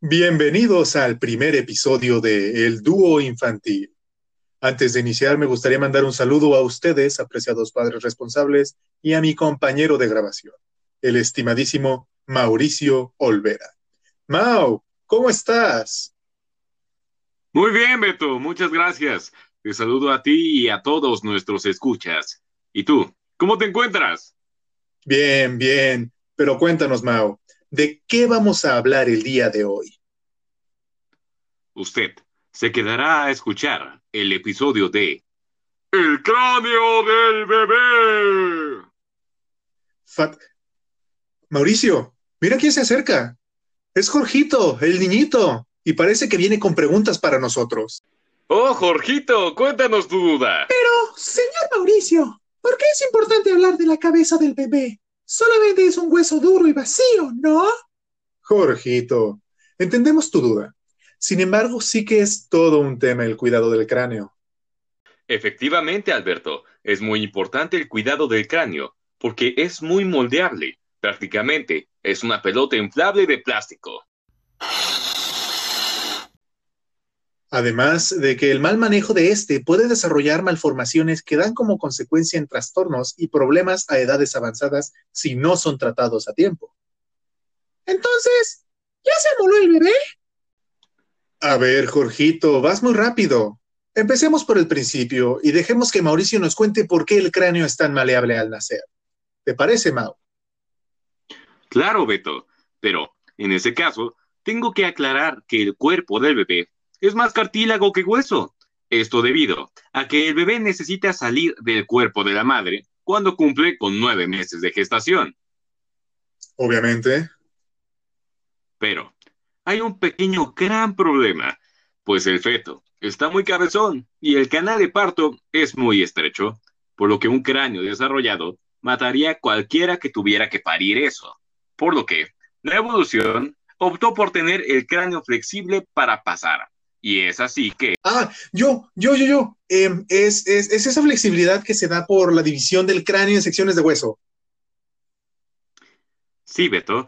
Bienvenidos al primer episodio de El Dúo Infantil. Antes de iniciar, me gustaría mandar un saludo a ustedes, apreciados padres responsables, y a mi compañero de grabación, el estimadísimo Mauricio Olvera. Mau, ¿cómo estás? Muy bien, Beto, muchas gracias. Te saludo a ti y a todos nuestros escuchas. ¿Y tú, cómo te encuentras? Bien, bien. Pero cuéntanos, Mau, ¿de qué vamos a hablar el día de hoy? Usted se quedará a escuchar el episodio de El cráneo del bebé. Fat... Mauricio, mira quién se acerca. Es Jorgito, el niñito, y parece que viene con preguntas para nosotros. Oh, Jorgito, cuéntanos tu duda. Pero, señor Mauricio, ¿por qué es importante hablar de la cabeza del bebé? Solamente es un hueso duro y vacío, ¿no? Jorgito, entendemos tu duda. Sin embargo, sí que es todo un tema el cuidado del cráneo. Efectivamente, Alberto, es muy importante el cuidado del cráneo, porque es muy moldeable. Prácticamente, es una pelota inflable de plástico. Además de que el mal manejo de este puede desarrollar malformaciones que dan como consecuencia en trastornos y problemas a edades avanzadas si no son tratados a tiempo. Entonces, ¿ya se amoló el bebé? A ver, Jorgito, vas muy rápido. Empecemos por el principio y dejemos que Mauricio nos cuente por qué el cráneo es tan maleable al nacer. ¿Te parece, Mau? Claro, Beto, pero en ese caso, tengo que aclarar que el cuerpo del bebé es más cartílago que hueso. Esto debido a que el bebé necesita salir del cuerpo de la madre cuando cumple con nueve meses de gestación. Obviamente. Pero hay un pequeño gran problema, pues el feto está muy cabezón y el canal de parto es muy estrecho, por lo que un cráneo desarrollado mataría a cualquiera que tuviera que parir eso. Por lo que la evolución optó por tener el cráneo flexible para pasar. Y es así que... Ah, yo, yo, yo, yo. Em, es, es, es esa flexibilidad que se da por la división del cráneo en secciones de hueso. Sí, Beto,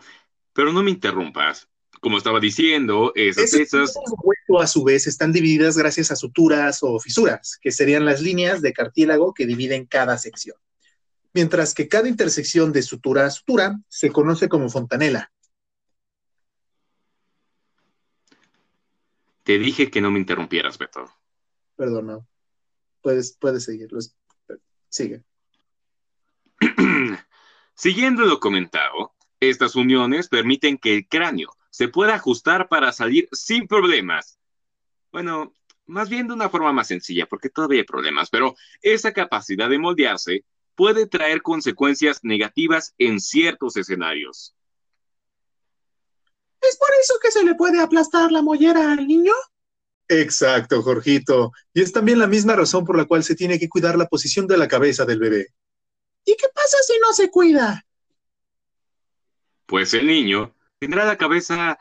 pero no me interrumpas como estaba diciendo, esas piezas... a su vez están divididas gracias a suturas o fisuras, que serían las líneas de cartílago que dividen cada sección. Mientras que cada intersección de sutura a sutura se conoce como fontanela. Te dije que no me interrumpieras, Beto. Perdón, no. Puedes, puedes seguir. Sigue. Siguiendo lo comentado, estas uniones permiten que el cráneo se puede ajustar para salir sin problemas. Bueno, más bien de una forma más sencilla, porque todavía hay problemas, pero esa capacidad de moldearse puede traer consecuencias negativas en ciertos escenarios. ¿Es por eso que se le puede aplastar la mollera al niño? Exacto, Jorgito. Y es también la misma razón por la cual se tiene que cuidar la posición de la cabeza del bebé. ¿Y qué pasa si no se cuida? Pues el niño tendrá la cabeza,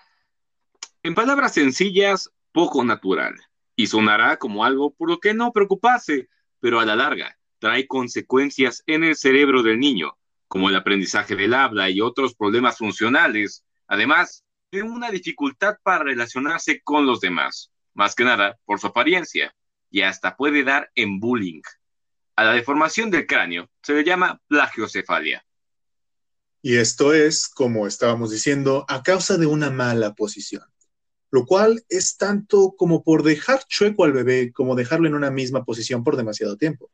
en palabras sencillas, poco natural, y sonará como algo por lo que no preocuparse, pero a la larga trae consecuencias en el cerebro del niño, como el aprendizaje del habla y otros problemas funcionales, además de una dificultad para relacionarse con los demás, más que nada por su apariencia, y hasta puede dar en bullying. A la deformación del cráneo se le llama plagiocefalia. Y esto es, como estábamos diciendo, a causa de una mala posición, lo cual es tanto como por dejar chueco al bebé como dejarlo en una misma posición por demasiado tiempo.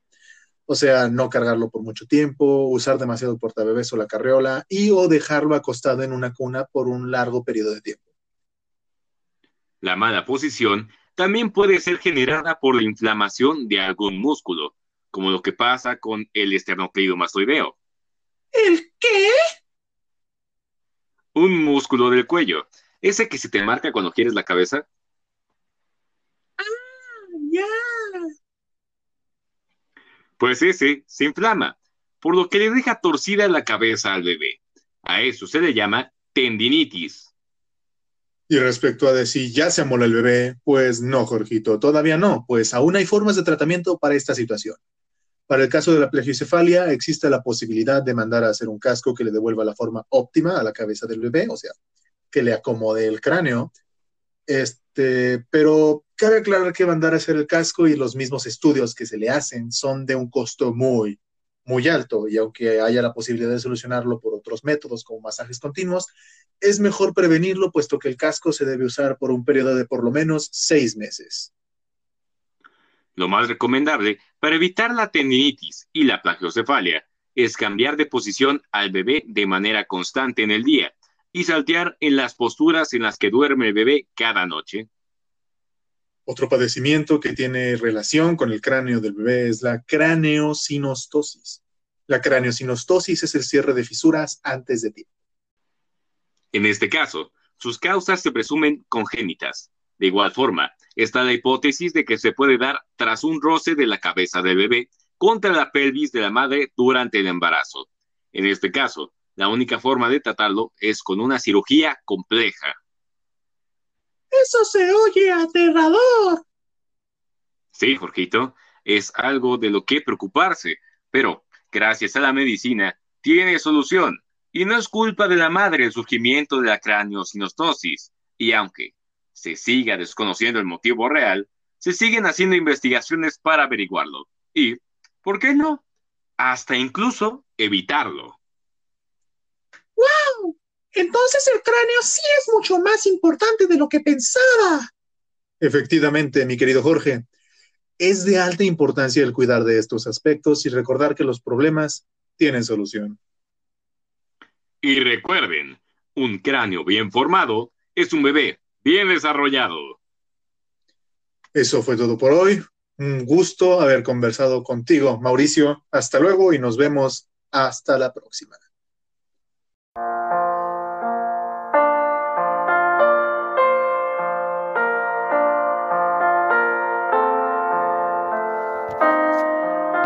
O sea, no cargarlo por mucho tiempo, usar demasiado portabebés o la carriola y o dejarlo acostado en una cuna por un largo periodo de tiempo. La mala posición también puede ser generada por la inflamación de algún músculo, como lo que pasa con el esternocleidomastoideo. ¿El qué? Un músculo del cuello. Ese que se te marca cuando quieres la cabeza. Ah, ya. Pues ese se inflama, por lo que le deja torcida la cabeza al bebé. A eso se le llama tendinitis. Y respecto a decir ya se amola el bebé, pues no, Jorgito, todavía no, pues aún hay formas de tratamiento para esta situación. Para el caso de la plagiocefalia, existe la posibilidad de mandar a hacer un casco que le devuelva la forma óptima a la cabeza del bebé, o sea, que le acomode el cráneo. Este, pero cabe aclarar que mandar a hacer el casco y los mismos estudios que se le hacen son de un costo muy, muy alto y aunque haya la posibilidad de solucionarlo por otros métodos como masajes continuos, es mejor prevenirlo puesto que el casco se debe usar por un periodo de por lo menos seis meses. Lo más recomendable para evitar la tendinitis y la plagiocefalia es cambiar de posición al bebé de manera constante en el día y saltear en las posturas en las que duerme el bebé cada noche. Otro padecimiento que tiene relación con el cráneo del bebé es la craneosinostosis. La craneosinostosis es el cierre de fisuras antes de tiempo. En este caso, sus causas se presumen congénitas. De igual forma, está la hipótesis de que se puede dar tras un roce de la cabeza del bebé contra la pelvis de la madre durante el embarazo. En este caso, la única forma de tratarlo es con una cirugía compleja. Eso se oye aterrador. Sí, Jorgito, es algo de lo que preocuparse, pero gracias a la medicina tiene solución. Y no es culpa de la madre el surgimiento de la craneosinostosis. Y aunque se siga desconociendo el motivo real, se siguen haciendo investigaciones para averiguarlo. Y, ¿por qué no? Hasta incluso evitarlo. ¡Wow! Entonces el cráneo sí es mucho más importante de lo que pensaba. Efectivamente, mi querido Jorge. Es de alta importancia el cuidar de estos aspectos y recordar que los problemas tienen solución. Y recuerden, un cráneo bien formado es un bebé bien desarrollado. Eso fue todo por hoy. Un gusto haber conversado contigo, Mauricio. Hasta luego y nos vemos hasta la próxima.